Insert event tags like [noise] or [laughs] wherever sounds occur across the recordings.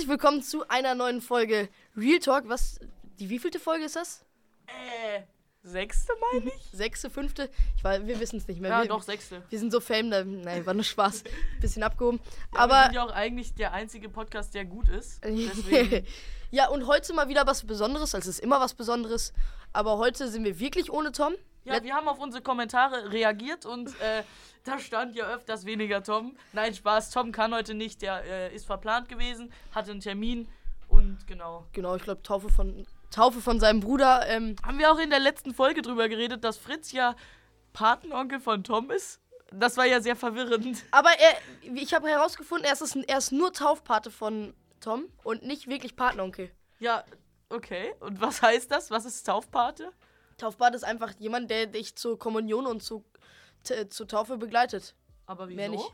Herzlich willkommen zu einer neuen Folge Real Talk. Was, die wievielte Folge ist das? Äh, sechste meine ich? [laughs] Sechste, fünfte? Ich weiß, wir wissen es nicht mehr. Ja, wir, doch, sechste. Wir sind so fame, da, nein, war nur Spaß. [laughs] Bisschen abgehoben. Ja, wir Aber sind ja auch eigentlich der einzige Podcast, der gut ist. [laughs] Deswegen, ja, und heute mal wieder was Besonderes. Also es ist immer was Besonderes. Aber heute sind wir wirklich ohne Tom. Ja, wir haben auf unsere Kommentare reagiert und äh, da stand ja öfters weniger Tom. Nein, Spaß, Tom kann heute nicht, der äh, ist verplant gewesen, hatte einen Termin und genau. Genau, ich glaube Taufe von Taufe von seinem Bruder. Ähm, Haben wir auch in der letzten Folge drüber geredet, dass Fritz ja Patenonkel von Tom ist? Das war ja sehr verwirrend. aber er, ich habe herausgefunden, er ist, er ist nur Taufpate von Tom und nicht wirklich Patenonkel. Ja, okay. Und was heißt das? Was ist Taufpate? Taufpate ist einfach jemand, der dich zur Kommunion und zu, zur Taufe begleitet. Aber wieso? Mehr nicht.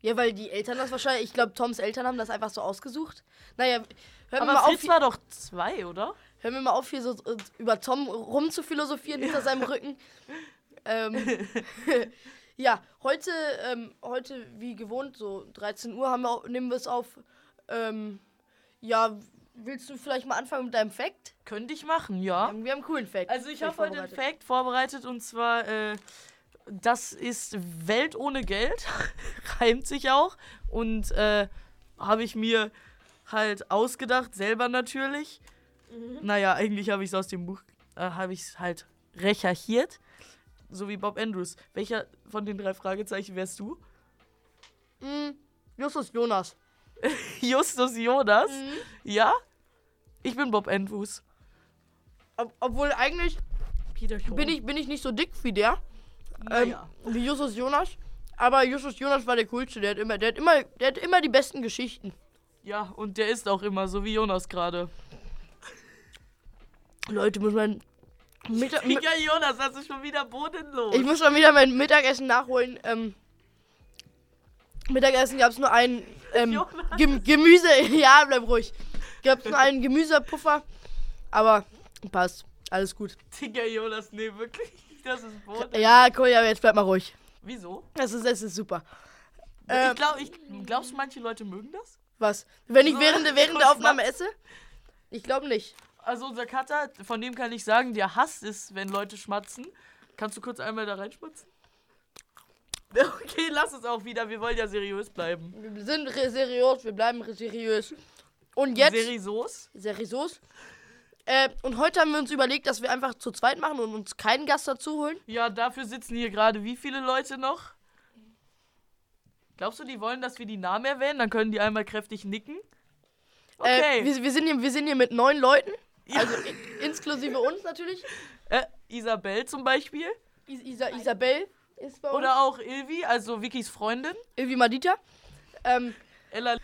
Ja, weil die Eltern das wahrscheinlich, ich glaube, Toms Eltern haben das einfach so ausgesucht. Naja, wir, Aber mal auf, Fritz war doch zwei, oder? hören wir mal auf, hier so äh, über Tom rumzuphilosophieren hinter seinem Rücken. Ähm, [laughs] [laughs] ja, heute, ähm, heute wie gewohnt, so 13 Uhr haben wir, nehmen wir es auf. Ähm, ja, willst du vielleicht mal anfangen mit deinem Fact? Könnte ich machen, ja. Wir haben einen coolen Fact. Also ich habe heute einen. Fact vorbereitet und zwar, äh, das ist Welt ohne Geld, [laughs] reimt sich auch und äh, habe ich mir halt ausgedacht, selber natürlich. Mhm. Naja, eigentlich habe ich es aus dem Buch, äh, habe ich es halt recherchiert, so wie Bob Andrews. Welcher von den drei Fragezeichen wärst du? Mm, Justus Jonas. [laughs] Justus Jonas? Mhm. Ja? Ich bin Bob Andrews. Ob, obwohl eigentlich bin ich, bin ich nicht so dick wie der. Ähm, Naja. wie Justus Jonas. Aber Justus Jonas war der coolste. Der hat immer, der hat immer, der hat immer die besten Geschichten. Ja, und der ist auch immer so wie Jonas gerade. Leute, muss mein Mittag, [laughs] Jonas, hast du schon wieder bodenlos? ich muss schon wieder mein Mittagessen nachholen. Ähm, Mittagessen gab es nur ein ähm. Gem Gemüse. [laughs] Ja, bleib ruhig. Gab es nur einen Gemüsepuffer. Aber passt. Alles gut. Digga, Jonas, nee, wirklich. Das ist Boden. Ja, cool, ja, jetzt bleib mal ruhig. Wieso? Das ist, das ist super. Ähm, ich glaube, ich, glaubst du, manche Leute mögen das? Was? Wenn ich So, während, der- [laughs] während der Aufnahme esse? Ich glaube nicht. Also unser Cutter, von dem kann ich sagen, der hasst es, wenn Leute schmatzen. Kannst du kurz einmal da reinschmatzen? [laughs] Okay, lass es auch wieder. Wir wollen ja seriös bleiben. Wir sind seriös, wir bleiben seriös. Und jetzt. Seriös? seriös. Äh, und heute haben wir uns überlegt, dass wir einfach zu zweit machen und uns keinen Gast dazu holen. Ja, dafür sitzen hier gerade wie viele Leute noch? Glaubst du, die wollen, dass wir die Namen erwähnen? Dann können die einmal kräftig nicken. Okay. Äh, wir, wir, sind hier, wir sind hier mit neun Leuten. Ja. Also inklusive uns natürlich. [laughs] Äh, Isabel zum Beispiel. Is Isa Isabel ist bei uns. Oder auch Ilvi, also Vickys Freundin. Ilvi Madita. Ähm, Ella.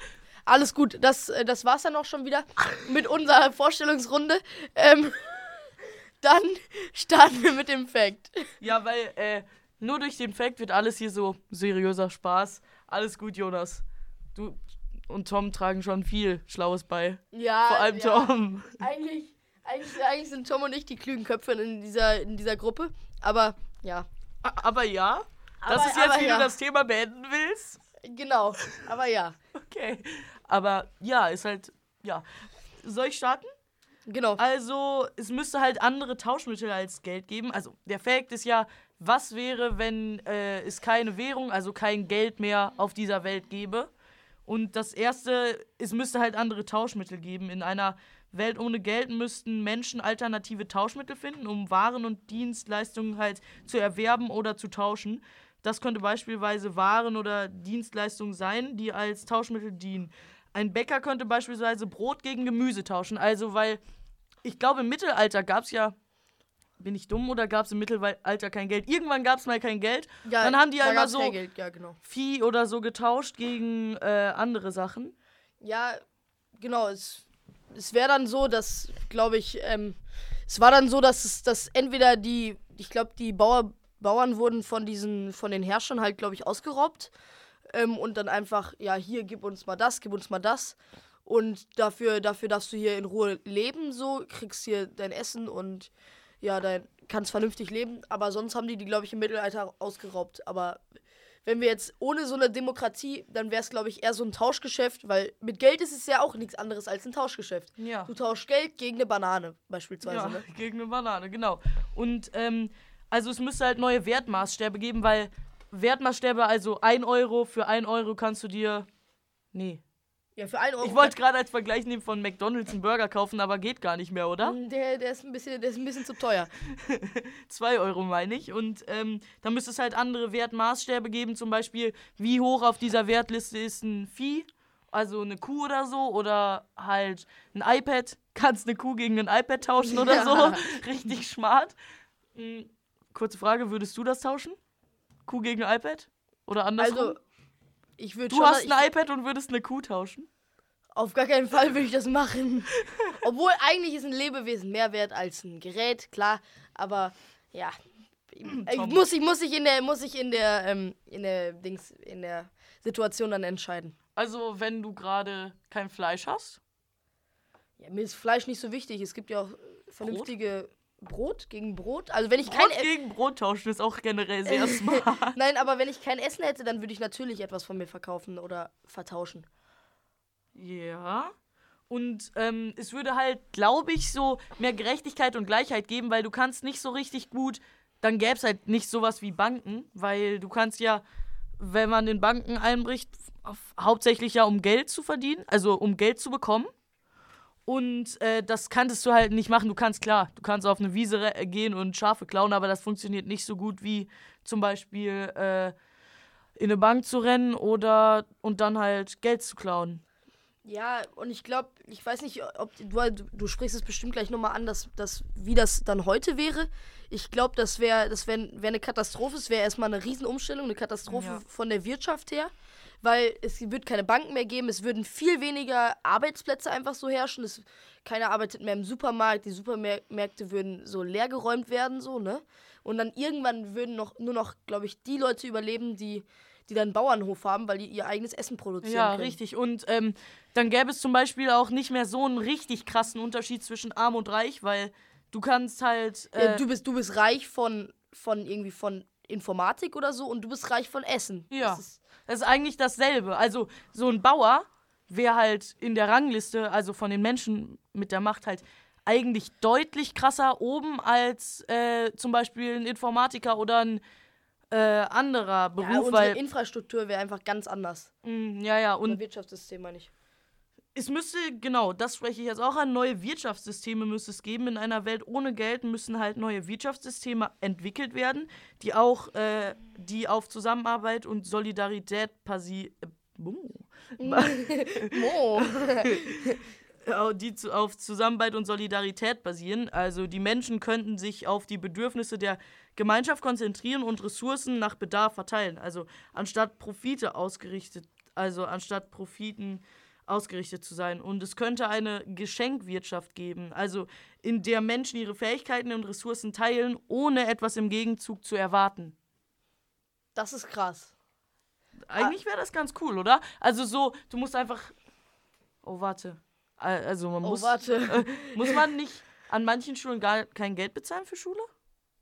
Alles gut, das, äh, das war's dann auch schon wieder mit unserer Vorstellungsrunde. Ähm, [laughs] dann starten wir mit dem Fact. Ja, weil äh, nur durch den Fact wird alles hier so seriöser Spaß. Alles gut, Jonas. Du und Tom tragen schon viel Schlaues bei. Ja, Vor allem ja. Tom. Eigentlich, eigentlich, eigentlich sind Tom und ich die klügen Köpfe in dieser, in dieser Gruppe. Aber ja, Aber ja, das Aber- ist jetzt, wie ja. du das Thema beenden willst. genau. Aber ja, Okay. Aber ja, ist halt, ja. Soll ich starten? genau. Also, es müsste halt andere Tauschmittel als Geld geben. Also, der Fact ist ja, was wäre, wenn äh, es keine Währung, also kein Geld mehr auf dieser Welt gäbe? Und das erste, es müsste halt andere Tauschmittel geben. In einer Welt ohne Geld müssten Menschen alternative Tauschmittel finden, um Waren und Dienstleistungen halt zu erwerben oder zu tauschen. Das könnte beispielsweise Waren oder Dienstleistungen sein, die als Tauschmittel dienen. Ein Bäcker könnte beispielsweise Brot gegen Gemüse tauschen. Also, weil ich glaube, im Mittelalter gab es ja. Bin ich dumm oder gab es im Mittelalter kein Geld? Irgendwann gab es mal kein Geld. Ja, dann haben die ja immer so. Ja, genau. Vieh oder so getauscht gegen äh, andere Sachen. Ja, genau. Es, es wäre dann so, dass, glaube ich, ähm, es war dann so, dass es, dass entweder die, ich glaube, die Bauer, Bauern wurden von diesen, von den Herrschern halt, glaube ich, ausgeraubt. Ähm, und dann einfach, ja, hier, gib uns mal das, gib uns mal das. Und dafür, dafür darfst du hier in Ruhe leben, so, kriegst hier dein Essen und ja, dein, kannst vernünftig leben. Aber sonst haben die die, glaube ich, im Mittelalter ausgeraubt. Aber wenn wir jetzt ohne so eine Demokratie, dann wäre es, glaube ich, eher so ein Tauschgeschäft, weil mit Geld ist es ja auch nichts anderes als ein Tauschgeschäft. Ja. Du tauschst Geld gegen eine Banane, beispielsweise. Ja, Ne? [laughs] gegen eine Banane, genau. Und ähm, also es müsste halt neue Wertmaßstäbe geben, weil Wertmaßstäbe, also 1 Euro für 1 Euro kannst du dir. Nee. Ja, für einen Euro. Ich wollte gerade als Vergleich nehmen von McDonalds einen Burger kaufen, aber geht gar nicht mehr, oder? Der, der, ist ein bisschen, der ist ein bisschen zu teuer. [laughs] 2 Euro meine ich. Und ähm, da müsste es halt andere Wertmaßstäbe geben, zum Beispiel, wie hoch auf dieser Wertliste ist ein Vieh, also eine Kuh oder so, oder halt ein iPad. Kannst eine Kuh gegen ein iPad tauschen oder Ja. so. [laughs] Richtig smart. Mhm. Kurze Frage, würdest du das tauschen? Kuh gegen iPad? Oder andersrum? Also, ich würde du hast ein iPad und würdest eine Kuh tauschen? Auf gar keinen Fall würde ich das machen. [laughs] Obwohl eigentlich ist ein Lebewesen mehr wert als ein Gerät, klar. Aber ja, ich, muss ich muss ich in der muss ich in der ähm, in der Dings in der Situation dann entscheiden. Also, wenn du gerade kein Fleisch hast? Ja, mir ist Fleisch nicht so wichtig. Es gibt ja auch vernünftige Brot, gegen Brot. Also wenn ich kein Brot E- gegen Brot tauschen ist auch generell [laughs] sehr smart. Nein, aber wenn ich kein Essen hätte, dann würde ich natürlich etwas von mir verkaufen oder vertauschen. Ja. Und ähm, es würde halt, glaube ich, so mehr Gerechtigkeit und Gleichheit geben, weil du kannst nicht so richtig gut, dann gäbe es halt nicht sowas wie Banken, weil du kannst ja, wenn man in Banken einbricht, hauptsächlich ja um Geld zu verdienen, also um Geld zu bekommen. Und äh, das kanntest du halt nicht machen. Du kannst klar, du kannst auf eine Wiese re- gehen und Schafe klauen, aber das funktioniert nicht so gut wie zum Beispiel äh, in eine Bank zu rennen oder und dann halt Geld zu klauen. Ja, und ich glaube, ich weiß nicht, ob du, du, du sprichst es bestimmt gleich nochmal an, dass, dass, wie das dann heute wäre. Ich glaube, das wäre das wär, wär eine Katastrophe. Es wäre erstmal eine Riesenumstellung, eine Katastrophe Ja. von der Wirtschaft her. Weil es wird keine Banken mehr geben, es würden viel weniger Arbeitsplätze einfach so herrschen. Es, keiner arbeitet mehr im Supermarkt, die Supermärkte würden so leergeräumt werden, so, ne? Und dann irgendwann würden noch, nur noch, glaube ich, die Leute überleben, die, die dann einen Bauernhof haben, weil die ihr eigenes Essen produzieren Ja, können. richtig. Und ähm, dann gäbe es zum Beispiel auch nicht mehr so einen richtig krassen Unterschied zwischen arm und reich, weil du kannst halt. Äh, Ja, du, bist, du bist reich von, von irgendwie von Informatik oder so und du bist reich von Essen. Ja. Das ist, das ist eigentlich dasselbe. Also so ein Bauer wäre halt in der Rangliste, also von den Menschen mit der Macht halt eigentlich deutlich krasser oben als äh, zum Beispiel ein Informatiker oder ein äh, anderer ja, Beruf, unsere weil Infrastruktur wäre einfach ganz anders. mh, ja ja und Unser Wirtschaftssystem meine ich. Es müsste, genau, das spreche ich jetzt auch an, neue Wirtschaftssysteme müsste es geben. In einer Welt ohne Geld müssen halt neue Wirtschaftssysteme entwickelt werden, die auch, äh, die auf Zusammenarbeit und Solidarität basi äh. [laughs] Mo. [laughs] Die zu, auf Zusammenarbeit und Solidarität basieren. Also die Menschen könnten sich auf die Bedürfnisse der Gemeinschaft konzentrieren und Ressourcen nach Bedarf verteilen. Also anstatt Profite ausgerichtet, also anstatt Profiten ausgerichtet zu sein. Und es könnte eine Geschenkwirtschaft geben, also in der Menschen ihre Fähigkeiten und Ressourcen teilen, ohne etwas im Gegenzug zu erwarten. Das ist krass. Eigentlich wäre das ganz cool, oder? Also so, du musst einfach. Oh, warte. Al- Also man Oh, muss. warte. Äh, muss man nicht an manchen Schulen gar kein Geld bezahlen für Schule?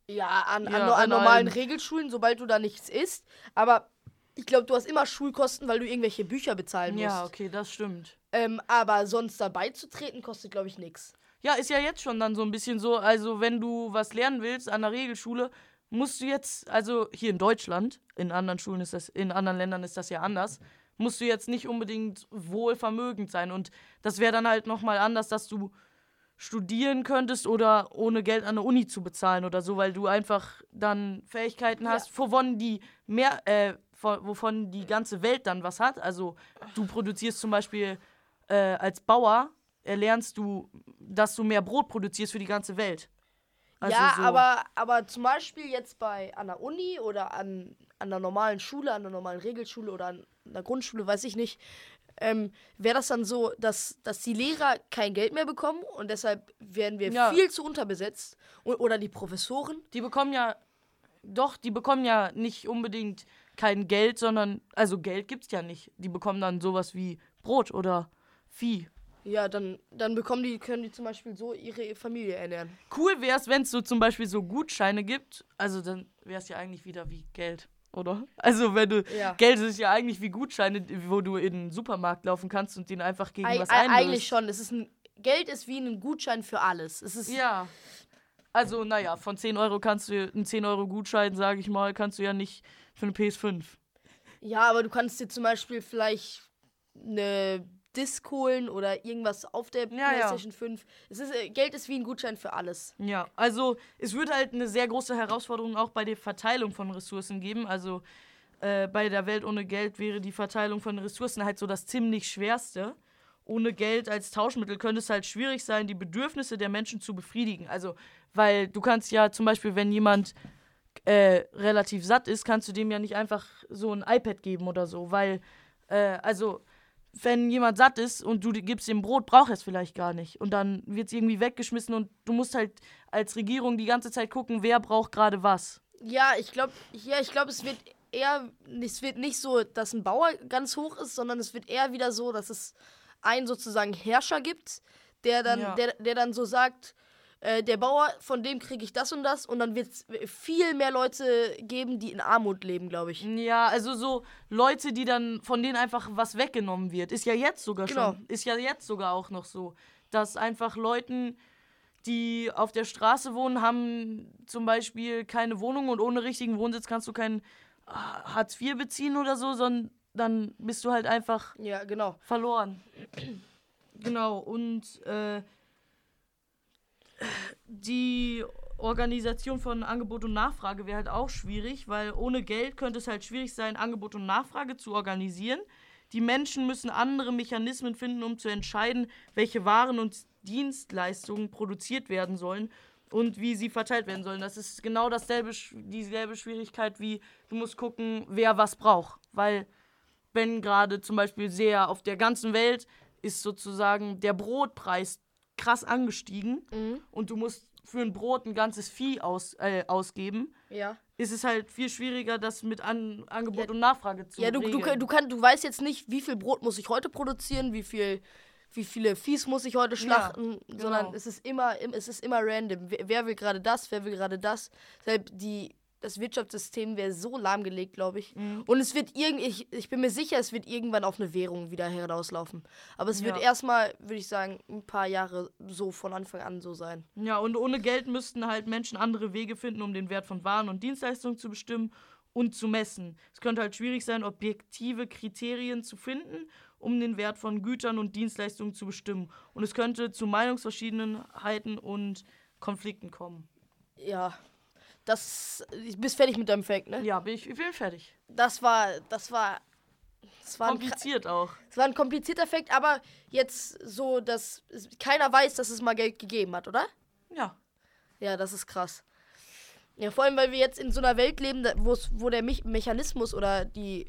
Ja, an, Ja, an an normalen allen. Regelschulen, sobald du da nichts isst. Aber ich glaube, du hast immer Schulkosten, weil du irgendwelche Bücher bezahlen musst. Ja, okay, das stimmt. Ähm, aber sonst dabei zu treten, kostet, glaube ich, nichts. Ja, ist ja jetzt schon dann so ein bisschen so, also wenn du was lernen willst an der Regelschule, musst du jetzt, also hier in Deutschland, in anderen Schulen ist das, in anderen Ländern ist das ja anders, musst du jetzt nicht unbedingt wohlvermögend sein. Und das wäre dann halt nochmal anders, dass du studieren könntest oder ohne Geld an der Uni zu bezahlen oder so, weil du einfach dann Fähigkeiten hast, wovon die mehr, äh, wovon die ganze Welt dann was hat. Also du produzierst zum Beispiel äh, als Bauer, erlernst du, dass du mehr Brot produzierst für die ganze Welt. Also ja, so. aber, aber zum Beispiel jetzt bei an der Uni oder an, an der normalen Schule, an der normalen Regelschule oder an der Grundschule, weiß ich nicht, ähm, wäre das dann so, dass, dass die Lehrer kein Geld mehr bekommen und deshalb werden wir Ja. viel zu unterbesetzt. O oder die Professoren. Die bekommen ja, doch, die bekommen ja nicht unbedingt kein Geld, sondern, also Geld gibt's ja nicht. Die bekommen dann sowas wie Brot oder Vieh. Ja, dann, dann bekommen die, können die zum Beispiel so ihre Familie ernähren. Cool wär's, wenn es so zum Beispiel so Gutscheine gibt. Also dann wäre es ja eigentlich wieder wie Geld. oder? Also, wenn du. Ja. Geld ist ja eigentlich wie Gutscheine, wo du in den Supermarkt laufen kannst und den einfach gegen Eig was ei- einlöst. eigentlich schon. Es ist ein, Geld ist wie ein Gutschein für alles. Es ist Ja. Also, naja, von 10 Euro kannst du, einen 10 Euro Gutschein, sage ich mal, kannst du ja nicht für eine PS5. Ja, aber du kannst dir zum Beispiel vielleicht eine Disc holen oder irgendwas auf der Ja, ja. PlayStation 5. Es ist, äh, Geld ist wie ein Gutschein für alles. Ja, also es wird halt eine sehr große Herausforderung auch bei der Verteilung von Ressourcen geben. Also äh, bei der Welt ohne Geld wäre die Verteilung von Ressourcen halt so das ziemlich schwerste. Ohne Geld als Tauschmittel könnte es halt schwierig sein, die Bedürfnisse der Menschen zu befriedigen. Also, weil du kannst ja zum Beispiel, wenn jemand äh, relativ satt ist, kannst du dem ja nicht einfach so ein iPad geben oder so, weil, äh, also, wenn jemand satt ist und du gibst ihm Brot, braucht er es vielleicht gar nicht. Und dann wird es irgendwie weggeschmissen und du musst halt als Regierung die ganze Zeit gucken, wer braucht gerade was. Ja, ich glaube, ja, ich glaube, es wird eher, es wird nicht so, dass ein Bauer ganz hoch ist, sondern es wird eher wieder so, dass es einen sozusagen Herrscher gibt, der dann, Ja. der, der dann so sagt, äh, der Bauer, von dem kriege ich das und das und dann wird es viel mehr Leute geben, die in Armut leben, glaube ich. Ja, also so Leute, die dann von denen einfach was weggenommen wird. Ist ja jetzt sogar Genau. schon. Ist ja jetzt sogar auch noch so. Dass einfach Leuten, die auf der Straße wohnen, haben zum Beispiel keine Wohnung und ohne richtigen Wohnsitz kannst du kein ah, Hartz IV beziehen oder so, sondern dann bist du halt einfach Ja, genau. verloren. genau, und äh, die Organisation von Angebot und Nachfrage wäre halt auch schwierig, weil ohne Geld könnte es halt schwierig sein, Angebot und Nachfrage zu organisieren. Die Menschen müssen andere Mechanismen finden, um zu entscheiden, welche Waren und Dienstleistungen produziert werden sollen und wie sie verteilt werden sollen. Das ist genau dasselbe, dieselbe Schwierigkeit wie du musst gucken, wer was braucht. Weil wenn gerade zum Beispiel sehr auf der ganzen Welt ist sozusagen der Brotpreis krass angestiegen und du musst für ein Brot ein ganzes Vieh aus, äh, ausgeben, Ja. ist es halt viel schwieriger, das mit An Angebot Ja, und Nachfrage zu Ja, du, du, regeln. du, kann, du weißt jetzt nicht, wie viel Brot muss ich heute produzieren, wie viel, wie viele Viehs muss ich heute schlachten, sondern genau. es ist immer, im- es ist immer random. Wer, will gerade das, wer will gerade das. Deshalb die, das Wirtschaftssystem wäre so lahmgelegt, glaube ich. Mhm. Und es wird irgendwie, ich, ich bin mir sicher, es wird irgendwann auf eine Währung wieder herauslaufen. Aber es wird Ja. erstmal, würde ich sagen, ein paar Jahre so von Anfang an so sein. Ja, und ohne Geld müssten halt Menschen andere Wege finden, um den Wert von Waren und Dienstleistungen zu bestimmen und zu messen. Es könnte halt schwierig sein, objektive Kriterien zu finden, um den Wert von Gütern und Dienstleistungen zu bestimmen. Und es könnte zu Meinungsverschiedenheiten und Konflikten kommen. Ja. Das, du bist fertig mit deinem Fact, ne? Ja, bin ich, ich bin fertig. Das war, das war, das war ein Kompliziert auch. Es war ein komplizierter Fakt, aber jetzt so, dass keiner weiß, dass es mal Geld gegeben hat, oder? Ja. Ja, das ist krass. Ja, vor allem, weil wir jetzt in so einer Welt leben, wo der Me Mechanismus oder die,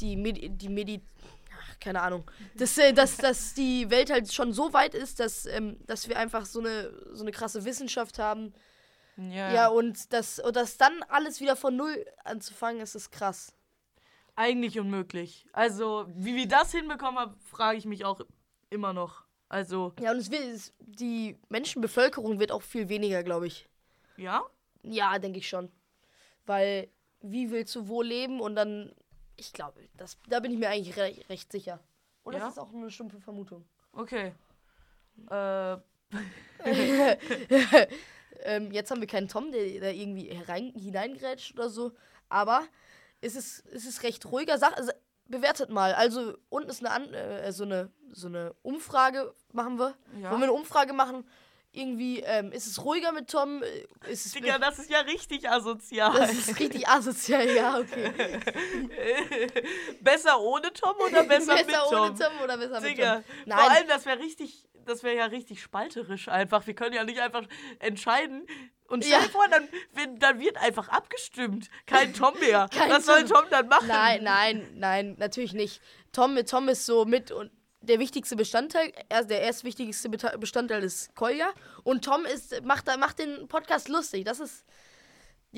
die, Medi die Medi Ach, keine Ahnung. Dass, äh, dass, dass die Welt halt schon so weit ist, dass, ähm, dass wir einfach so eine, so eine krasse Wissenschaft haben. Ja. Ja, und, das, und das dann alles wieder von Null anzufangen, ist das krass. Eigentlich unmöglich. Also, wie wir das hinbekommen haben, frage ich mich auch immer noch. Also, Ja, und es wird, es, die Menschenbevölkerung wird auch viel weniger, glaube ich. ja? Ja, denke ich schon. Weil, wie willst du wo leben und dann, ich glaube, das, da bin ich mir eigentlich re recht sicher. Oder Ja? ist das auch nur eine stumpfe Vermutung? Okay. Äh, [laughs] [laughs] [laughs] Ähm, jetzt haben wir keinen Tom, der da irgendwie herein, hineingrätscht oder so. Aber es ist, es ist recht ruhiger Sache. Also, bewertet mal. Also, unten ist eine, An äh, so, eine, so eine Umfrage, machen wir. Ja. Wollen wir eine Umfrage machen? Irgendwie, ähm, ist es ruhiger mit Tom? Äh, Ist es Digga, das ist ja richtig asozial. das ist richtig asozial, ja, okay. [laughs] besser ohne Tom oder [laughs] besser, mit besser Tom? ohne Tom oder besser mit Digga, Tom? vor Nein, allem, das wäre richtig, das wäre ja richtig spalterisch einfach. Wir können ja nicht einfach entscheiden. Und stell Ja. dir vor, dann, wenn- dann wird einfach abgestimmt. Kein Tom mehr. [laughs] Kein Was soll Tom. Dann machen? nein, nein, nein, natürlich nicht. Tom, Tom ist so mit und der wichtigste Bestandteil, er, der erstwichtigste Bestandteil ist Kolja. Und Tom ist, macht, macht den Podcast lustig. Das ist.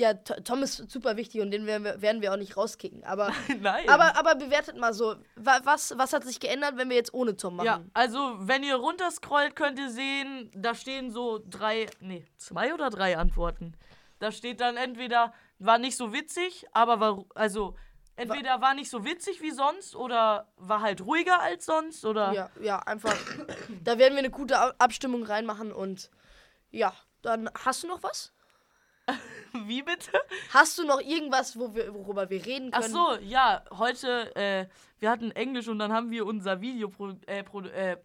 Ja, Tom ist super wichtig und den werden wir, werden wir auch nicht rauskicken. Aber, [laughs] Nein. aber, aber bewertet mal so, wa- was, was hat sich geändert, wenn wir jetzt ohne Tom machen? Ja, also wenn ihr runterscrollt, könnt ihr sehen, da stehen so drei, nee, zwei oder drei Antworten. Da steht dann entweder war nicht so witzig, aber war, also, entweder war nicht so witzig wie sonst oder war halt ruhiger als sonst oder. Ja, ja, einfach. da werden wir eine gute Abstimmung reinmachen und ja, dann hast du noch was? [laughs] Wie bitte? Hast du noch irgendwas, wo wir, worüber wir reden Ach können? so, ja, heute, äh, wir hatten Englisch und dann haben wir unser Video pro, äh, pro, äh,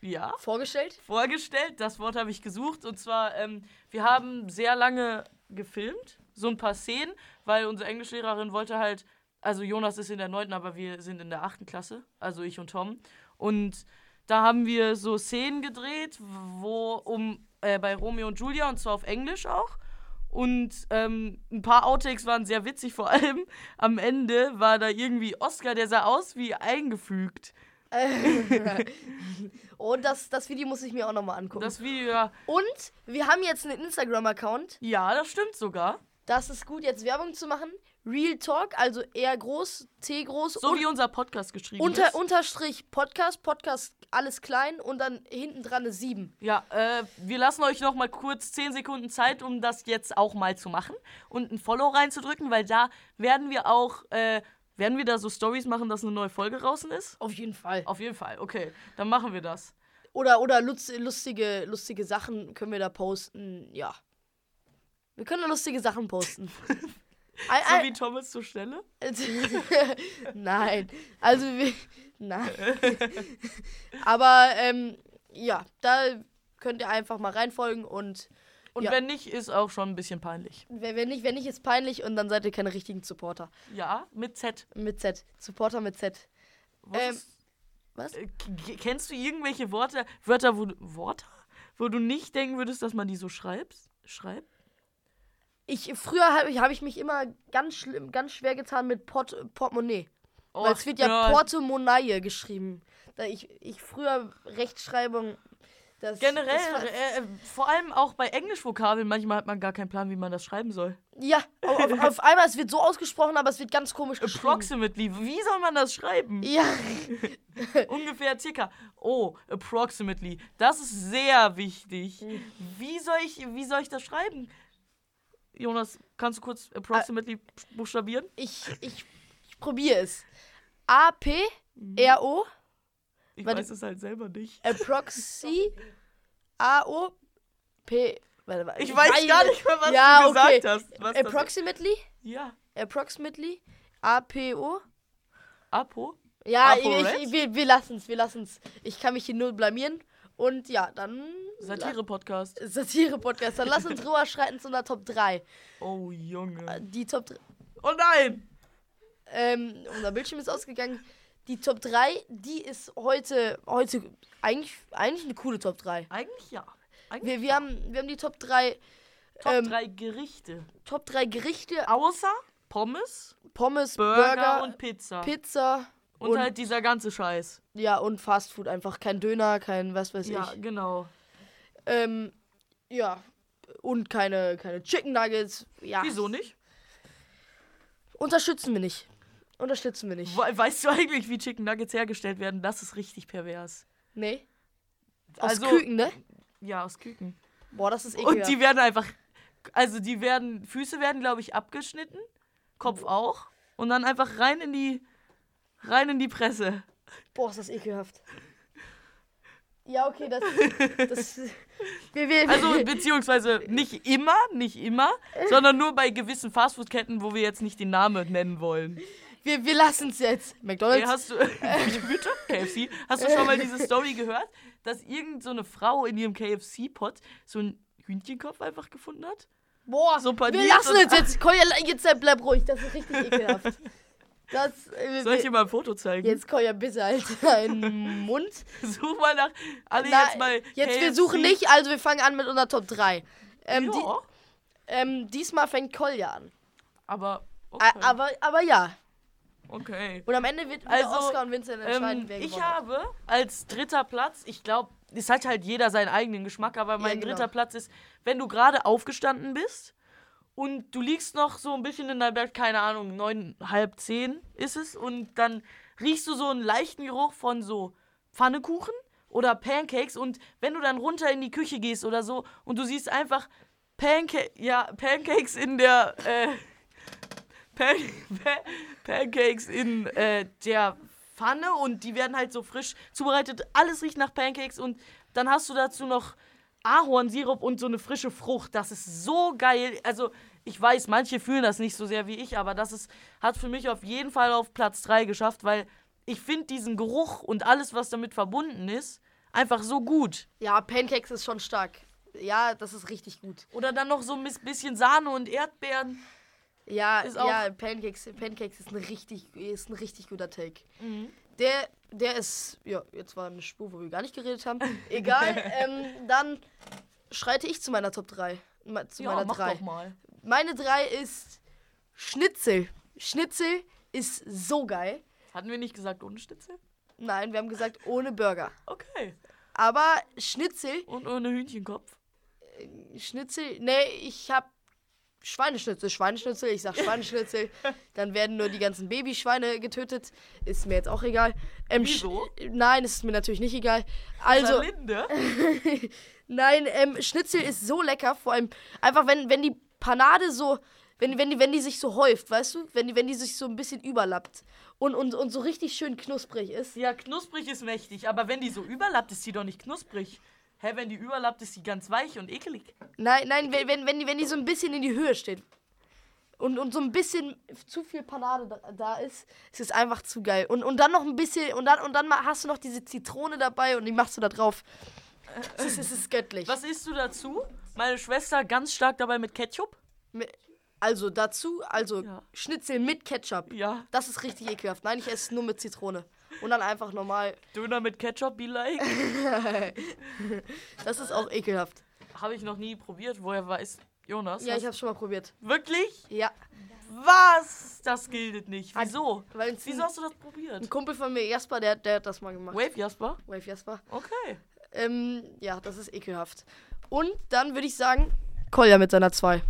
ja, Vorgestellt? vorgestellt. Das Wort habe ich gesucht. Und zwar, ähm, wir haben sehr lange gefilmt, so ein paar Szenen, weil unsere Englischlehrerin wollte halt, also Jonas ist in der 9., aber wir sind in der 8. Klasse, also ich und Tom. Und da haben wir so Szenen gedreht, wo um äh, bei Romeo und Julia und zwar auf Englisch auch. Und ähm, ein paar Outtakes waren sehr witzig, vor allem am Ende war da irgendwie Oscar, der sah aus wie eingefügt. Und [laughs] das, das Video muss ich mir auch nochmal angucken. Das Video, ja, und wir haben jetzt einen Instagram-Account. ja, das stimmt sogar. Das ist gut, jetzt Werbung zu machen. Real Talk, also R groß, T groß, So wie unser Podcast geschrieben unter, ist. Unterstrich Podcast, Podcast alles klein und dann hinten dran eine 7. Ja, äh, wir lassen euch noch mal kurz 10 Sekunden Zeit, um das jetzt auch mal zu machen und ein Follow reinzudrücken, weil da werden wir auch, äh, werden wir da so Stories machen, dass eine neue Folge draußen ist? Auf jeden Fall. Auf jeden Fall, okay, dann machen wir das. Oder, oder lustige, lustige Sachen können wir da posten. Ja. Wir können da lustige Sachen posten. [laughs] So wie Thomas zur Stelle? [laughs] nein. Also wir. Nein. [laughs] Aber ähm, ja, da könnt ihr einfach mal reinfolgen und Und Ja. wenn nicht, ist auch schon ein bisschen peinlich. wenn nicht, wenn nicht, ist peinlich und dann seid ihr keine richtigen Supporter. Ja, mit Z. Mit Z. Supporter mit Z. Was Ähm, Was? äh, kennst du irgendwelche Worte, Wörter, wo du, Worte? Wo du nicht denken würdest, dass man die so schreibst? Schreibt? Ich, früher habe ich, hab ich mich immer ganz schlimm, ganz schwer getan mit Port, Portemonnaie. Weil es wird ja Gott. Portemonnaie geschrieben. Da ich, ich früher Rechtschreibung. Das, Generell, Das äh, äh, vor allem auch bei Englischvokabeln, manchmal hat man gar keinen Plan, wie man das schreiben soll. ja, auf, auf, auf [laughs] einmal, es wird so ausgesprochen, aber es wird ganz komisch geschrieben. Approximately, wie soll man das schreiben? Ja, [laughs] Ungefähr circa. Oh, approximately. Das ist sehr wichtig. Hm. Wie soll ich, wie soll ich das schreiben? Jonas, kannst du kurz approximately buchstabieren? ich, ich, ich probiere es. A-P-R-O, Ich Warte. weiß es halt selber nicht. Approxi, A-O-P. Warte mal. Ich weiß gar nicht mehr, was ja, du okay. gesagt hast. Was Approximately, ja. approximately, A-P-O. Apo? Ja, Apo ich, ich, wir, wir lassen's, wir lassen's. Ich kann mich hier nur blamieren. Und ja, dann. Satire-Podcast. Satire-Podcast. Dann lass uns [laughs] rüberschreiten zu einer Top 3. Oh, Junge. Die Top 3. Oh nein! Ähm, unser Bildschirm ist ausgegangen. Die Top 3, die ist heute, heute eigentlich, eigentlich eine coole Top 3. Eigentlich ja. Eigentlich Wir, wir, haben, wir haben die Top 3, Top ähm, 3 Gerichte. Top 3 Gerichte. Außer Pommes, Pommes, Burger, Burger, und Pizza. Pizza und, und, halt dieser ganze Scheiß. ja, und Fast Food einfach. Kein Döner, kein was weiß Ja, ich. genau. Ähm, ja. Und keine, keine Chicken Nuggets. Ja. Wieso nicht? Unterstützen wir nicht. Unterstützen wir nicht. We weißt du eigentlich, wie Chicken Nuggets hergestellt werden? Das ist richtig pervers. Nee. Aus Also- Küken, ne? Ja, aus Küken. Boah, das ist Und ekelhaft. die werden einfach. Also, die werden. Füße werden, glaube ich, abgeschnitten. Kopf auch. Und dann einfach rein in die. Rein in die Presse. Boah, ist das ekelhaft. Ja, okay, das. das wir, wir, Also, beziehungsweise nicht immer, nicht immer, sondern nur bei gewissen Fastfood-Ketten, wo wir jetzt nicht den Namen nennen wollen. wir, wir lassen es jetzt. Hey, McDonalds. hast du. [laughs] Bitte? KFC? Hast du schon mal diese Story gehört, dass irgend so eine Frau in ihrem KFC-Pot so einen Hühnchenkopf einfach gefunden hat? Boah, so wir lassen es jetzt. Komm, jetzt bleib ruhig. Das ist richtig ekelhaft. Das. Äh, Soll ich wir- dir mal ein Foto zeigen? jetzt komm ja bitte, Alter. Ein [laughs] Mund. Such mal nach. Alle Na, jetzt mal. jetzt, wir KFC. suchen nicht, also wir fangen an mit unserer Top 3. Ähm, die, ja, ähm, diesmal fängt Kolja an. aber. A- Okay. Aber, aber ja. okay. Und am Ende wird Also, Oscar und Vincent entscheiden, Ähm, wer ich habe als dritter Platz, ich glaube, es hat halt jeder seinen eigenen Geschmack, aber mein genau. dritter Platz ist, wenn du gerade aufgestanden bist und du liegst noch so ein bisschen in deinem Bett, keine Ahnung, neun, halb zehn ist es, und dann riechst du so einen leichten Geruch von so Pfannekuchen oder Pancakes. Und wenn du dann runter in die Küche gehst oder so und du siehst einfach Panca ja, Pancakes in der, äh, [laughs] Pan Pan [laughs] Pancakes in äh, der Pfanne. Und die werden halt so frisch zubereitet. Alles riecht nach Pancakes. Und dann hast du dazu noch Ahornsirup und so eine frische Frucht. Das ist so geil. Also, ich weiß, manche fühlen das nicht so sehr wie ich, aber das ist, hat für mich auf jeden Fall auf Platz 3 geschafft, weil ich finde diesen Geruch und alles, was damit verbunden ist, einfach so gut. Ja, Pancakes ist schon stark. Ja, das ist richtig gut. Oder dann noch so ein bisschen Sahne und Erdbeeren. Ja, ja, Pancakes, Pancakes ist ein richtig, ist ein richtig guter Take. Mhm. Der, der ist, ja, jetzt war eine Spur, wo wir gar nicht geredet haben. Egal, [laughs] ähm, dann schreite ich zu meiner Top 3. Ma- Zu Ja, meiner mach 3. doch mal. Meine 3 ist Schnitzel. Schnitzel ist so geil. Hatten wir nicht gesagt ohne Schnitzel? Nein, wir haben gesagt ohne Burger. Okay. Aber Schnitzel, Und ohne Hühnchenkopf? Schnitzel, nee, ich hab Schweineschnitzel, Schweineschnitzel, ich sag Schweineschnitzel, [laughs] dann werden nur die ganzen Babyschweine getötet. Ist mir jetzt auch egal. Ähm, Wieso? Nein, ist mir natürlich nicht egal. Also, Linde? [laughs] nein, ähm, Schnitzel ist so lecker, vor allem einfach, wenn, wenn die Panade so, wenn, wenn, die, wenn die sich so häuft, weißt du? Wenn die, wenn die sich so ein bisschen überlappt und, und, und so richtig schön knusprig ist. Ja, knusprig ist mächtig, aber wenn die so überlappt, ist die doch nicht knusprig. Hä, wenn die überlappt, ist die ganz weich und ekelig. Nein, nein, wenn, wenn, wenn, die, wenn die so ein bisschen in die Höhe steht und, und so ein bisschen zu viel Panade da, da ist, ist es einfach zu geil. Und, und dann noch ein bisschen, und dann, und dann hast du noch diese Zitrone dabei und die machst du da drauf. Es ist, es ist göttlich. Was isst du dazu? Meine Schwester ganz stark dabei mit Ketchup. Also dazu, also Ja. Schnitzel mit Ketchup. Ja. Das ist richtig ekelhaft. Nein, ich esse es nur mit Zitrone. Und dann einfach normal. Döner mit Ketchup, be like. [laughs] Das ist auch ekelhaft. Habe ich noch nie probiert. Woher weiß Jonas? Ja, ich hab's schon mal probiert. Wirklich? Ja. Was? Das gilt nicht. Wieso? Weil es Wieso hast du das probiert? ein Kumpel von mir, Jasper, der, der hat das mal gemacht. Wave Jasper? Wave Jasper. Okay. Ähm, ja, das ist ekelhaft. Und dann würde ich sagen, Kolja mit seiner 2.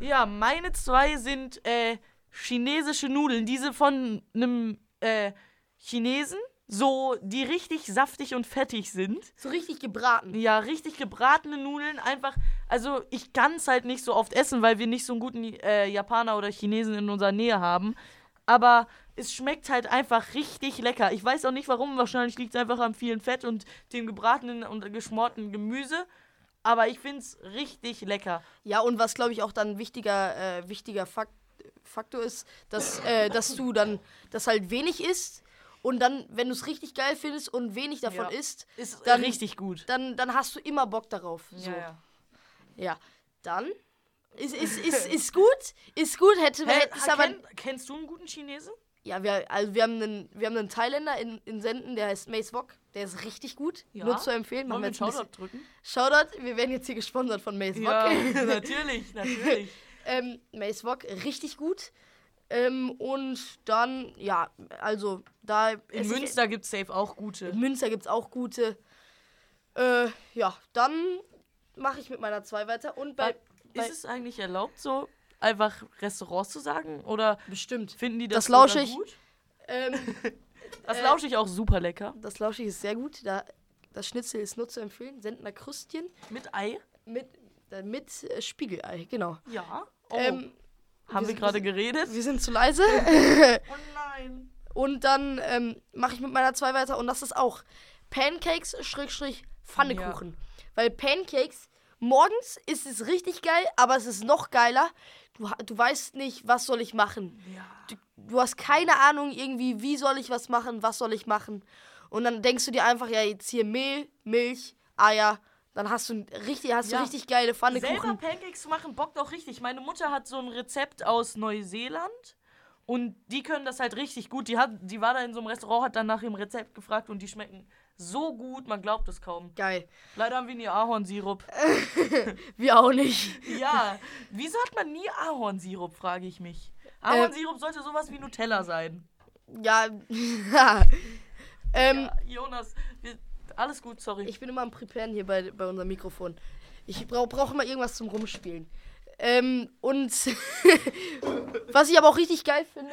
Ja, meine zwei sind äh, chinesische Nudeln. Diese von einem äh, Chinesen. So, die richtig saftig und fettig sind. So richtig gebraten. Ja, richtig gebratene Nudeln. Einfach, also ich kann es halt nicht so oft essen, weil wir nicht so einen guten äh, Japaner oder Chinesen in unserer Nähe haben. Aber es schmeckt halt einfach richtig lecker. Ich weiß auch nicht warum. Wahrscheinlich liegt es einfach am vielen Fett und dem gebratenen und geschmorten Gemüse. Aber ich finde es richtig lecker. Ja, und was glaube ich auch dann ein wichtiger, äh, wichtiger Fakt, Faktor ist, dass, äh, dass du dann das halt wenig isst und dann, wenn du es richtig geil findest und wenig davon Ja. isst, Ist Dann- richtig gut. dann, dann hast du immer Bock darauf. So. Ja, ja. Ja, dann ist, [laughs] ist, ist, ist gut, ist gut, hätte, Hä, hätte es aber... kenn, kennst du einen guten Chinesen? Ja, wir, also wir haben einen, wir haben einen Thailänder in, in Senden, der heißt Mace Wok. Der ist richtig gut. Ja? Nur zu empfehlen. Machen wir jetzt Shoutout drücken? Shoutout, wir werden jetzt hier gesponsert von Mace Wok. Ja, [laughs] natürlich, natürlich. [laughs] ähm, Mace Wok, richtig gut. Ähm, und dann, ja, also da. In ich- Münster gibt es safe auch gute. in Münster gibt es auch gute. Äh, ja, dann mache ich mit meiner 2 weiter. Und bei. bei Ist es eigentlich erlaubt, so einfach Restaurants zu sagen? Oder bestimmt. finden die Das das, lausch sogar ich. gut? Ähm, [laughs] Das Äh, lausche ich auch super lecker. das Lauschig ist sehr gut. Da, das Schnitzel ist nur zu empfehlen. Sendner Krüstchen Mit Ei? mit, äh, mit äh, Spiegelei, genau. Ja. Oh, Ähm, haben wir sind- gerade geredet? wir sind zu leise. [laughs] Oh nein. Und dann ähm, mache ich mit meiner 2 weiter und das ist auch Pancakes Schrägstrich Pfannekuchen. Weil Pancakes, morgens ist es richtig geil, aber es ist noch geiler. Du, du weißt nicht, was soll ich machen. Ja. Du, du hast keine Ahnung irgendwie, wie soll ich was machen, was soll ich machen. Und dann denkst du dir einfach, ja, jetzt hier Mehl, Milch, Eier. Dann hast du richtig, hast Ja. du richtig geile Selber Pfannekuchen. Pancakes zu machen, bockt auch richtig. Meine Mutter hat so ein Rezept aus Neuseeland. Und die können das halt richtig gut. Die, hat, die war da in so einem Restaurant, hat dann nach dem Rezept gefragt und die schmecken so gut, man glaubt es kaum. Geil. Leider haben wir nie Ahornsirup. [laughs] Wir auch nicht. Ja, wieso hat man nie Ahornsirup, frage ich mich. Ahornsirup sollte sowas wie Nutella sein. Ja. [laughs] ähm, Ja, Jonas, alles gut, sorry. Ich bin immer am Preparen hier bei, bei unserem Mikrofon. Ich brauche brauch immer irgendwas zum Rumspielen. Ähm, und [laughs] was ich aber auch richtig geil finde,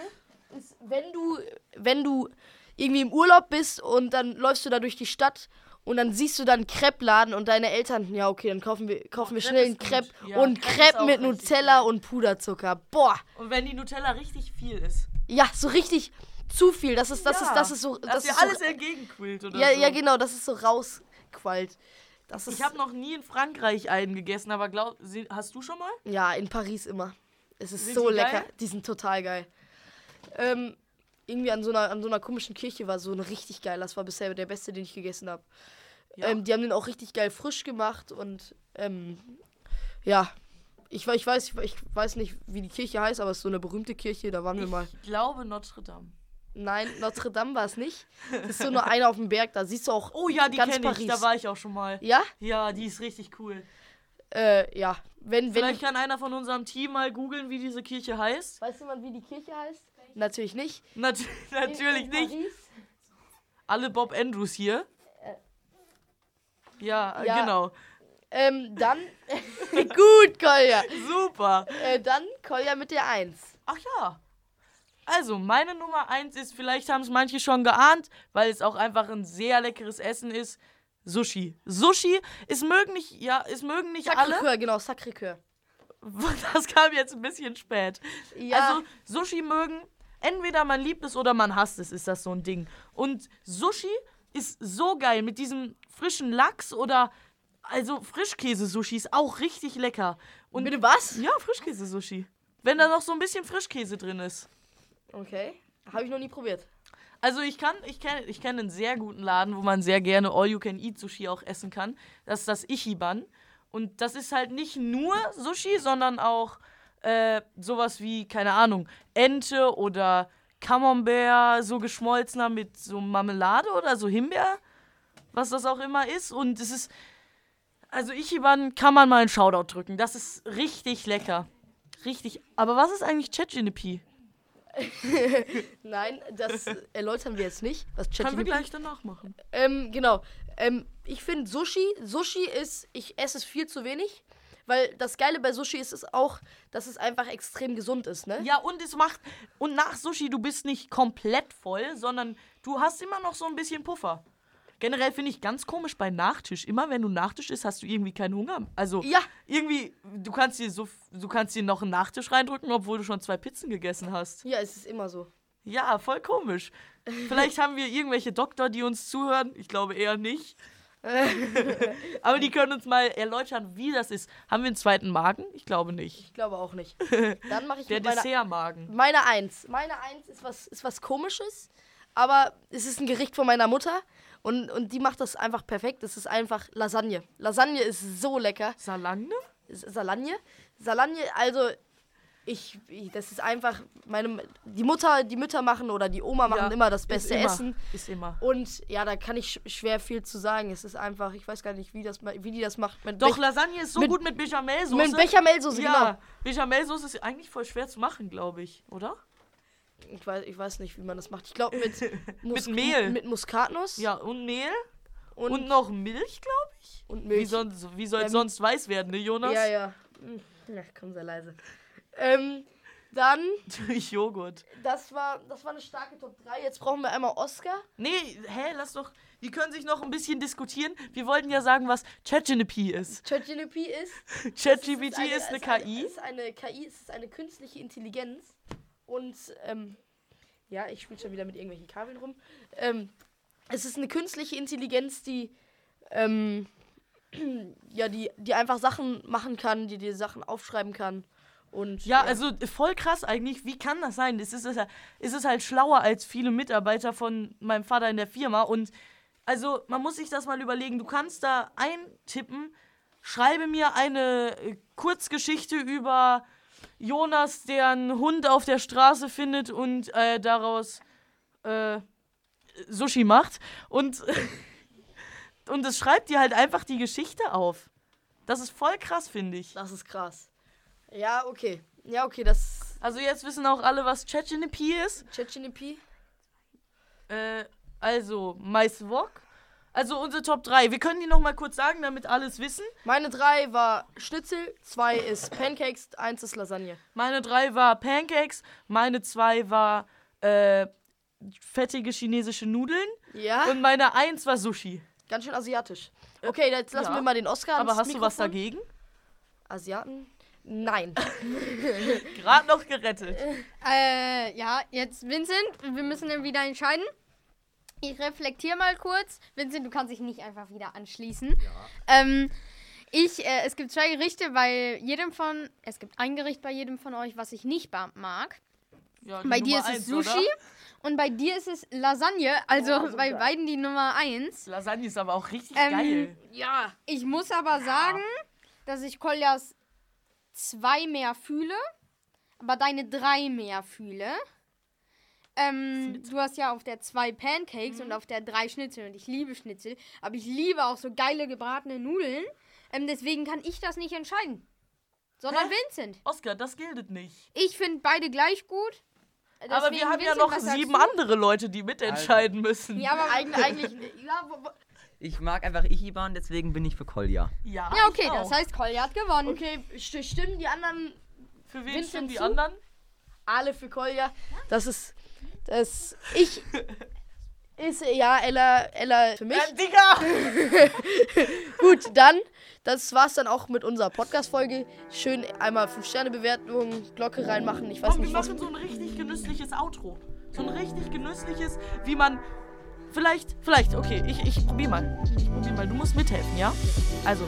ist, wenn du, wenn du irgendwie im Urlaub bist und dann läufst du da durch die Stadt Und dann siehst du dann Crepe-Laden und deine Eltern, ja, okay, dann kaufen wir, kaufen wir Crepe schnell einen. Crepe Ja, und Crepe Crepe mit Nutella und Puderzucker. Boah, Und wenn die Nutella richtig viel ist. ja, so richtig zu viel. Das ist, das ja, ist, das ist so, dass das dir ist so, alles entgegenquillt oder ja, so. ja, genau, das ist so rausquallt. Das Ich habe noch nie in Frankreich einen gegessen, aber glaub, hast du schon mal? ja, in Paris immer. Es ist Sind so die lecker. geil? Die sind total geil. Ähm, irgendwie an so, einer, an so einer komischen Kirche war so ein richtig geil. Das war bisher der beste, den ich gegessen habe. Ja. Ähm, die haben den auch richtig geil frisch gemacht und ähm, ja, ich, ich, weiß, ich, ich weiß nicht, wie die Kirche heißt, aber es ist so eine berühmte Kirche, da waren wir mal. Ich glaube Notre Dame. Nein, Notre Dame war es nicht. Das ist so nur einer auf dem Berg, da siehst du auch Oh ja, die ganz kenne ich, Paris. da war ich auch schon mal. Ja? Ja, die ist richtig cool. Äh, ja. Wenn, wenn, Vielleicht kann einer von unserem Team mal googeln, wie diese Kirche heißt. Weiß jemand, wie die Kirche heißt? Natürlich nicht. Nat [laughs] natürlich In nicht. Paris? Alle Bob Andrews hier. Ja, Ja. genau. Ähm, dann. [laughs] Gut, Kolja. [laughs] Super. Äh, dann Kolja mit der 1. Ach ja. Also, meine Nummer 1 ist, vielleicht haben es manche schon geahnt, weil es auch einfach ein sehr leckeres Essen ist. Sushi. Sushi, es mögen nicht, ja, es mögen nicht alle. Sacré-Cœur, genau, Sacré-Cœur. [laughs] Das kam jetzt ein bisschen spät. Ja. Also, Sushi mögen, entweder man liebt es oder man hasst es, ist das so ein Ding. Und Sushi ist so geil mit diesem frischen Lachs oder, also Frischkäse-Sushi ist auch richtig lecker. Und Bitte was? ja, Frischkäse-Sushi. Wenn da noch so ein bisschen Frischkäse drin ist. Okay. Habe ich noch nie probiert. Also ich kann, ich kenne ich kenn einen sehr guten Laden, wo man sehr gerne All-You-Can-Eat-Sushi auch essen kann. Das ist das Ichiban. Und das ist halt nicht nur Sushi, sondern auch äh, sowas wie, keine Ahnung, Ente oder Camembert, so geschmolzener mit so Marmelade oder so Himbeer, was das auch immer ist. Und es ist, also Ichiban kann man mal einen Shoutout drücken. Das ist richtig lecker. Richtig. Aber was ist eigentlich Chetjinepi? [laughs] Nein, das erläutern wir jetzt nicht. Was Können wir gleich danach machen. Ähm, genau. Ähm, ich finde Sushi, Sushi ist, ich esse es viel zu wenig, weil das Geile bei Sushi ist es auch, dass es einfach extrem gesund ist, ne? Ja, und es macht. Und nach Sushi, du bist nicht komplett voll, sondern du hast immer noch so ein bisschen Puffer. Generell finde ich ganz komisch bei Nachtisch. Immer wenn du Nachtisch isst, hast du irgendwie keinen Hunger. Also Ja. irgendwie, du kannst dir so, du kannst dir noch einen Nachtisch reindrücken, obwohl du schon zwei Pizzen gegessen hast. Ja, es ist immer so. Ja, voll komisch. Vielleicht haben wir irgendwelche Doktor, die uns zuhören. Ich glaube eher nicht. [laughs] Aber die können uns mal erläutern, wie das ist. Haben wir einen zweiten Magen? Ich glaube nicht. Ich glaube auch nicht. [laughs] Dann mache ich Der Dessertmagen. meine Eins. Meine Eins ist was, ist was Komisches, aber es ist ein Gericht von meiner Mutter und, und die macht das einfach perfekt. Es ist einfach Lasagne. Lasagne ist so lecker. Salagne? Salagne. Salagne, also ich, das ist einfach meine die Mutter, die Mütter machen oder die Oma machen Ja, immer das ist beste immer, Essen Ist immer. und ja, da kann ich sch schwer viel zu sagen. Es ist einfach, ich weiß gar nicht, wie das wie die das macht mit Doch, Bech Lasagne ist so mit- gut mit Bechamelsoße. mit Bechamelsoße, genau. Ja, Bechamelsoße ist eigentlich voll schwer zu machen, glaube ich, oder? Ich weiß, ich weiß nicht, wie man das macht. Ich glaube mit [laughs] Mus Mehl. mit Muskatnuss Ja, und Mehl und, und, noch Milch, glaube ich. und Wie, Milch. sonst, wie soll es sonst weiß werden, ne, Jonas? Ja, ja. Hm, Ja, komm, sei leise. Ähm, dann, Durch [laughs] Joghurt. das war, das war eine starke Top 3. Jetzt brauchen wir einmal Oscar. Nee, hä, lass doch. Die können sich noch ein bisschen diskutieren. Wir wollten ja sagen, was ChatGPT ist. ChatGPT ist ChatGPT ist eine, ist eine, KI. ist eine KI, es ist eine künstliche Intelligenz. Und, ähm, ja, ich spiele schon wieder mit irgendwelchen Kabeln rum. Ähm, es ist eine künstliche Intelligenz, die, ähm, [clears throat] ja, die, die einfach Sachen machen kann, die dir Sachen aufschreiben kann. Und, Ja, also voll krass eigentlich. Wie kann das sein? Es ist, es ist halt schlauer als viele Mitarbeiter von meinem Vater in der Firma. Und also man muss sich das mal überlegen. Du kannst da eintippen, schreibe mir eine äh, Kurzgeschichte über Jonas, der einen Hund auf der Straße findet und äh, daraus äh, Sushi macht. Und, [laughs] und es schreibt dir halt einfach die Geschichte auf. Das ist voll krass, finde ich. Das ist krass. Ja, okay. Ja, okay, das Also jetzt wissen auch alle, was ChatGPT ist. ChatGPT. Äh, also Mais Wok. Also unsere Top 3. Wir können die noch mal kurz sagen, damit alles wissen. Meine drei war Schnitzel, zwei ist Pancakes, eins ist Lasagne. Meine 3 war Pancakes, meine 2 war äh, fettige chinesische Nudeln Ja, und meine 1 war Sushi. Ganz schön asiatisch. Okay, jetzt lassen ja. wir mal den Oscar Aber hast du was Mikrofon. dagegen? Asiaten? Nein. [laughs] Gerade noch gerettet. Äh, ja, jetzt Vincent, wir müssen dann wieder entscheiden. Ich reflektiere mal kurz. Vincent, du kannst dich nicht einfach wieder anschließen. Ähm, ich, äh, es gibt zwei Gerichte bei jedem von, es gibt ein Gericht bei jedem von euch, was ich nicht mag. Ja, Bei dir Nummer ist es Sushi oder? und bei dir ist es Lasagne. Also Oh, bei beiden die Nummer eins. Lasagne ist aber auch richtig Ähm, geil. Ja. Ich muss aber sagen, dass ich Koljas zwei mehr fühle, aber deine drei mehr fühle. Ähm, du hast ja auf der zwei Pancakes Mhm. und auf der drei Schnitzel und ich liebe Schnitzel, aber ich liebe auch so geile gebratene Nudeln. Ähm, deswegen kann ich das nicht entscheiden. Sondern Hä? Vincent. Oscar, das gilt nicht. Ich finde beide gleich gut. aber Deswegen, wir haben ja Vincent, noch was sagst sieben andere Leute, die mitentscheiden müssen. Ja, aber Eigentlich, eigentlich. [laughs] Ja, Ich mag einfach Ichiban, deswegen bin ich für Kolja. Ja, Ja, okay, das heißt, Kolja hat gewonnen. okay, st stimmen die anderen Für wen Vincent stimmen die zu? anderen? alle für Kolja? Das ist. Das. Ich. Ist ja Ella, Ella für mich. Äh, Digga! [laughs] Gut, dann, das war's dann auch mit unserer Podcast-Folge. Schön einmal 5-Sterne-Bewertung, Glocke reinmachen. Ich weiß Komm, wir nicht, was. machen so ein richtig genüssliches Outro. So ein richtig genüssliches, wie man. Vielleicht, vielleicht, okay, ich, ich probier mal. Ich probier mal. Du musst mithelfen, ja? Also,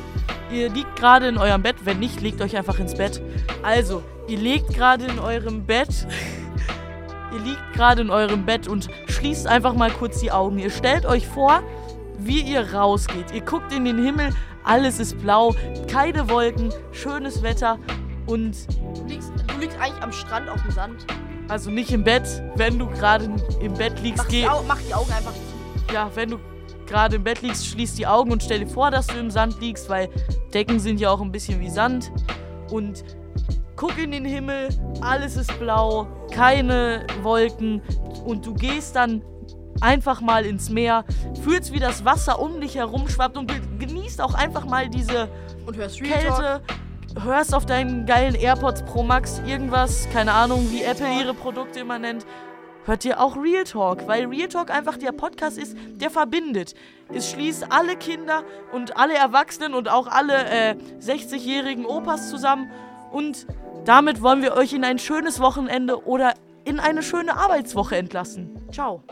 ihr liegt gerade in eurem Bett. Wenn nicht, legt euch einfach ins Bett. Also, ihr legt gerade in eurem Bett. Ihr liegt gerade in eurem Bett und schließt einfach mal kurz die Augen. Ihr stellt euch vor, wie ihr rausgeht. Ihr guckt in den Himmel, alles ist blau, keine Wolken, schönes Wetter und Du liegst, du liegst eigentlich am Strand auf dem Sand. also nicht im Bett, wenn du gerade im Bett liegst, Mach die, geh, Au mach die Augen einfach zu. ja, wenn du gerade im Bett liegst, schließ die Augen und stell dir vor, dass du im Sand liegst, weil Decken sind ja auch ein bisschen wie Sand und guck in den Himmel, alles ist blau, keine Wolken und du gehst dann einfach mal ins Meer, fühlst wie das Wasser um dich herum schwappt und ge- genießt auch einfach mal diese Und hörst Real Talk. Kälte, hörst auf deinen geilen AirPods Pro Max irgendwas, keine Ahnung, wie Apple ihre Produkte immer nennt. Hört ihr auch Real Talk, weil Real Talk einfach der Podcast ist, der verbindet. Es schließt alle Kinder und alle Erwachsenen und auch alle äh, 60-jährigen Opas zusammen. Und damit wollen wir euch in ein schönes Wochenende oder in eine schöne Arbeitswoche entlassen. Ciao.